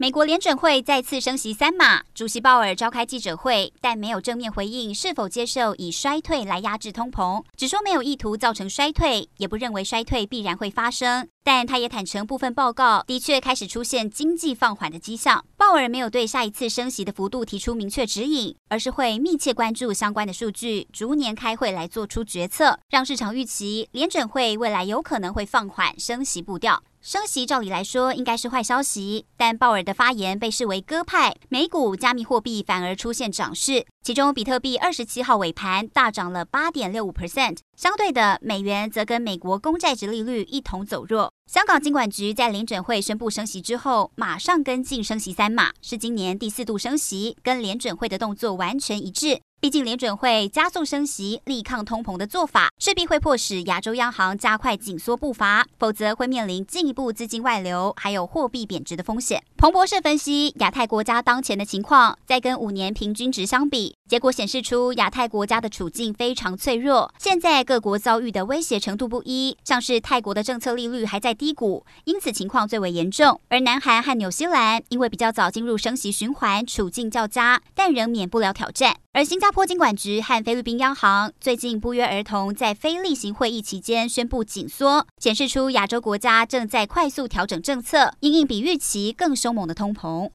美国联准会再次升息三码，主席鲍尔召开记者会，但没有正面回应是否接受以衰退来压制通膨，只说没有意图造成衰退，也不认为衰退必然会发生。但他也坦承，部分报告的确开始出现经济放缓的迹象。鲍尔没有对下一次升息的幅度提出明确指引，而是会密切关注相关的数据，逐年开会来做出决策，让市场预期联准会未来有可能会放缓升息步调。升息照理来说应该是坏消息，但鲍尔的发言被视为鸽派，美股加密货币反而出现涨势，其中比特币二十七号尾盘大涨了八点六五 percent，相对的美元则跟美国公债殖利率一同走弱。香港金管局在联准会宣布升息之后，马上跟进升息三码，是今年第四度升息，跟联准会的动作完全一致。毕竟联准会加速升息、力抗通膨的做法，势必会迫使亚洲央行加快紧缩步伐，否则会面临进一步资金外流，还有货币贬值的风险。彭博社分析，亚太国家当前的情况，在跟五年平均值相比，结果显示出亚太国家的处境非常脆弱。现在各国遭遇的威胁程度不一，像是泰国的政策利率还在低谷，因此情况最为严重；而南韩和纽西兰因为比较早进入升息循环，处境较佳，但仍免不了挑战。而新加坡金管局和菲律宾央行最近不约而同在非例行会议期间宣布紧缩，显示出亚洲国家正在快速调整政策，因应比预期更凶猛的通膨。